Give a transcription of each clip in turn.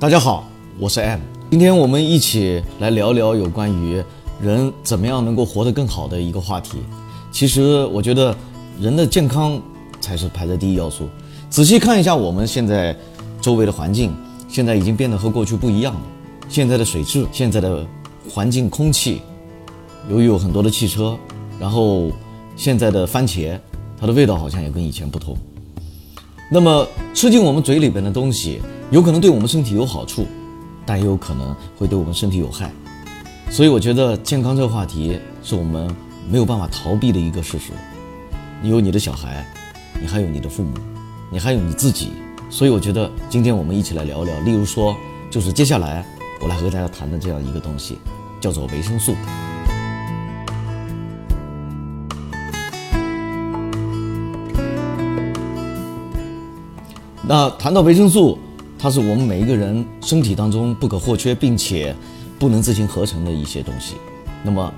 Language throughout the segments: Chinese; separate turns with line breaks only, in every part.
大家好，我是 M。今天我们一起来聊聊有关于人怎么样能够活得更好的一个话题。其实我觉得人的健康才是排在第一要素。仔细看一下我们现在周围的环境，现在已经变得和过去不一样了。现在的水质，现在的环境空气，由于有很多的汽车，然后现在的番茄，它的味道好像也跟以前不同。那么吃进我们嘴里边的东西，有可能对我们身体有好处，但也有可能会对我们身体有害。所以我觉得健康这个话题是我们没有办法逃避的一个事实。你有你的小孩，你还有你的父母，你还有你自己。所以我觉得今天我们一起来聊聊，例如说，就是接下来我来和大家谈的这样一个东西，叫做维生素。那谈到维生素，它是我们每一个人身体当中不可或缺，并且不能自行合成的一些东西。那么，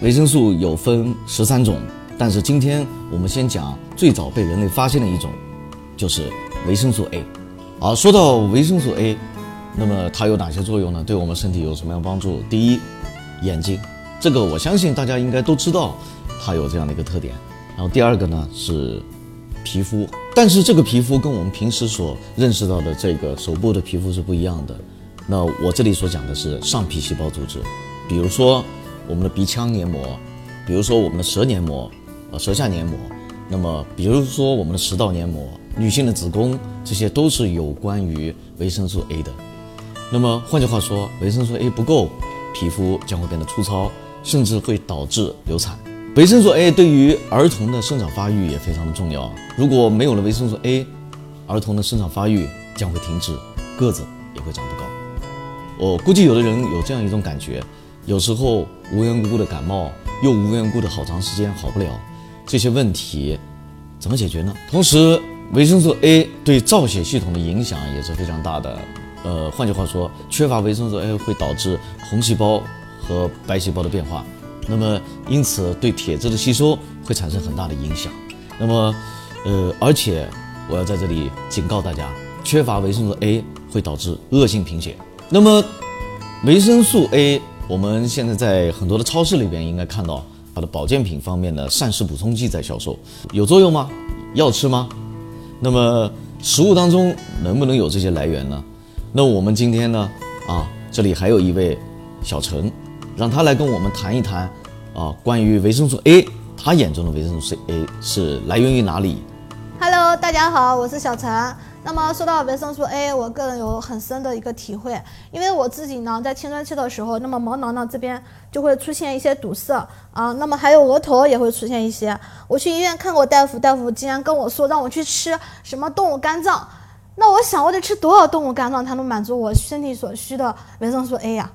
维生素有分十三种，但是今天我们先讲最早被人类发现的一种，就是维生素 A。好，说到维生素 A，那么它有哪些作用呢？对我们身体有什么样帮助？第一，眼睛，这个我相信大家应该都知道，它有这样的一个特点。然后第二个呢是皮肤，但是这个皮肤跟我们平时所认识到的这个手部的皮肤是不一样的。那我这里所讲的是上皮细胞组织，比如说我们的鼻腔黏膜，比如说我们的舌黏膜，呃，舌下黏膜，那么比如说我们的食道黏膜，女性的子宫，这些都是有关于维生素 A 的。那么换句话说，维生素 A 不够，皮肤将会变得粗糙，甚至会导致流产。维生素 A 对于儿童的生长发育也非常的重要。如果没有了维生素 A，儿童的生长发育将会停止，个子也会长不高。我估计有的人有这样一种感觉，有时候无缘无故的感冒，又无缘无故的好长时间好不了，这些问题怎么解决呢？同时，维生素 A 对造血系统的影响也是非常大的。呃，换句话说，缺乏维生素 A 会导致红细胞和白细胞的变化。那么，因此对铁质的吸收会产生很大的影响。那么，呃，而且我要在这里警告大家，缺乏维生素 A 会导致恶性贫血。那么，维生素 A，我们现在在很多的超市里边应该看到它的保健品方面的膳食补充剂在销售，有作用吗？要吃吗？那么，食物当中能不能有这些来源呢？那我们今天呢，啊，这里还有一位小陈。让他来跟我们谈一谈，啊，关于维生素 A，他眼中的维生素 A 是来源于哪里
？Hello，大家好，我是小陈。那么说到维生素 A，我个人有很深的一个体会，因为我自己呢，在青春期的时候，那么毛囊呢这边就会出现一些堵塞啊，那么还有额头也会出现一些。我去医院看过大夫，大夫竟然跟我说让我去吃什么动物肝脏，那我想我得吃多少动物肝脏才能满足我身体所需的维生素 A 呀？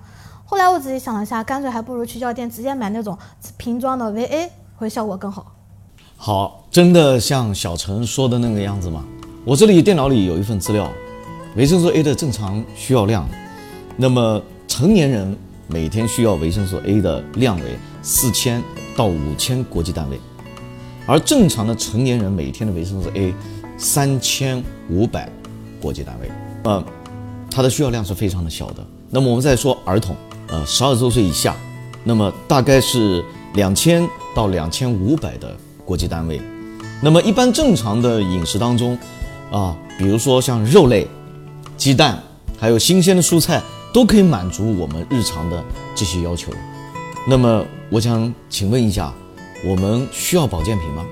后来我自己想了一下，干脆还不如去药店直接买那种瓶装的维 A，会效果更好。
好，真的像小陈说的那个样子吗？我这里电脑里有一份资料，维生素 A 的正常需要量，那么成年人每天需要维生素 A 的量为四千到五千国际单位，而正常的成年人每天的维生素 A 三千五百国际单位，呃，它的需要量是非常的小的。那么我们再说儿童。呃，十二周岁以下，那么大概是两千到两千五百的国际单位。那么一般正常的饮食当中，啊，比如说像肉类、鸡蛋，还有新鲜的蔬菜，都可以满足我们日常的这些要求。那么我想请问一下，我们需要保健品吗？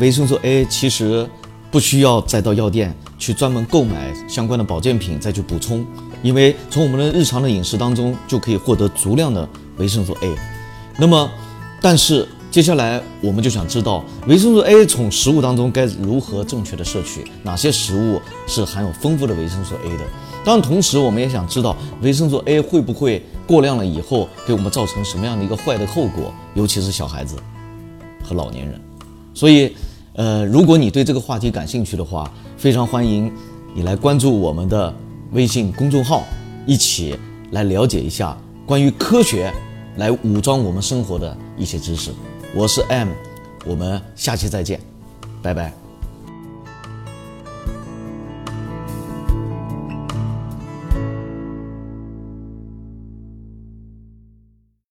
维生素 A 其实不需要再到药店去专门购买相关的保健品再去补充。因为从我们的日常的饮食当中就可以获得足量的维生素 A，那么，但是接下来我们就想知道维生素 A 从食物当中该如何正确的摄取，哪些食物是含有丰富的维生素 A 的？当然，同时我们也想知道维生素 A 会不会过量了以后给我们造成什么样的一个坏的后果，尤其是小孩子和老年人。所以，呃，如果你对这个话题感兴趣的话，非常欢迎你来关注我们的。微信公众号，一起来了解一下关于科学来武装我们生活的一些知识。我是 M，我们下期再见，拜拜。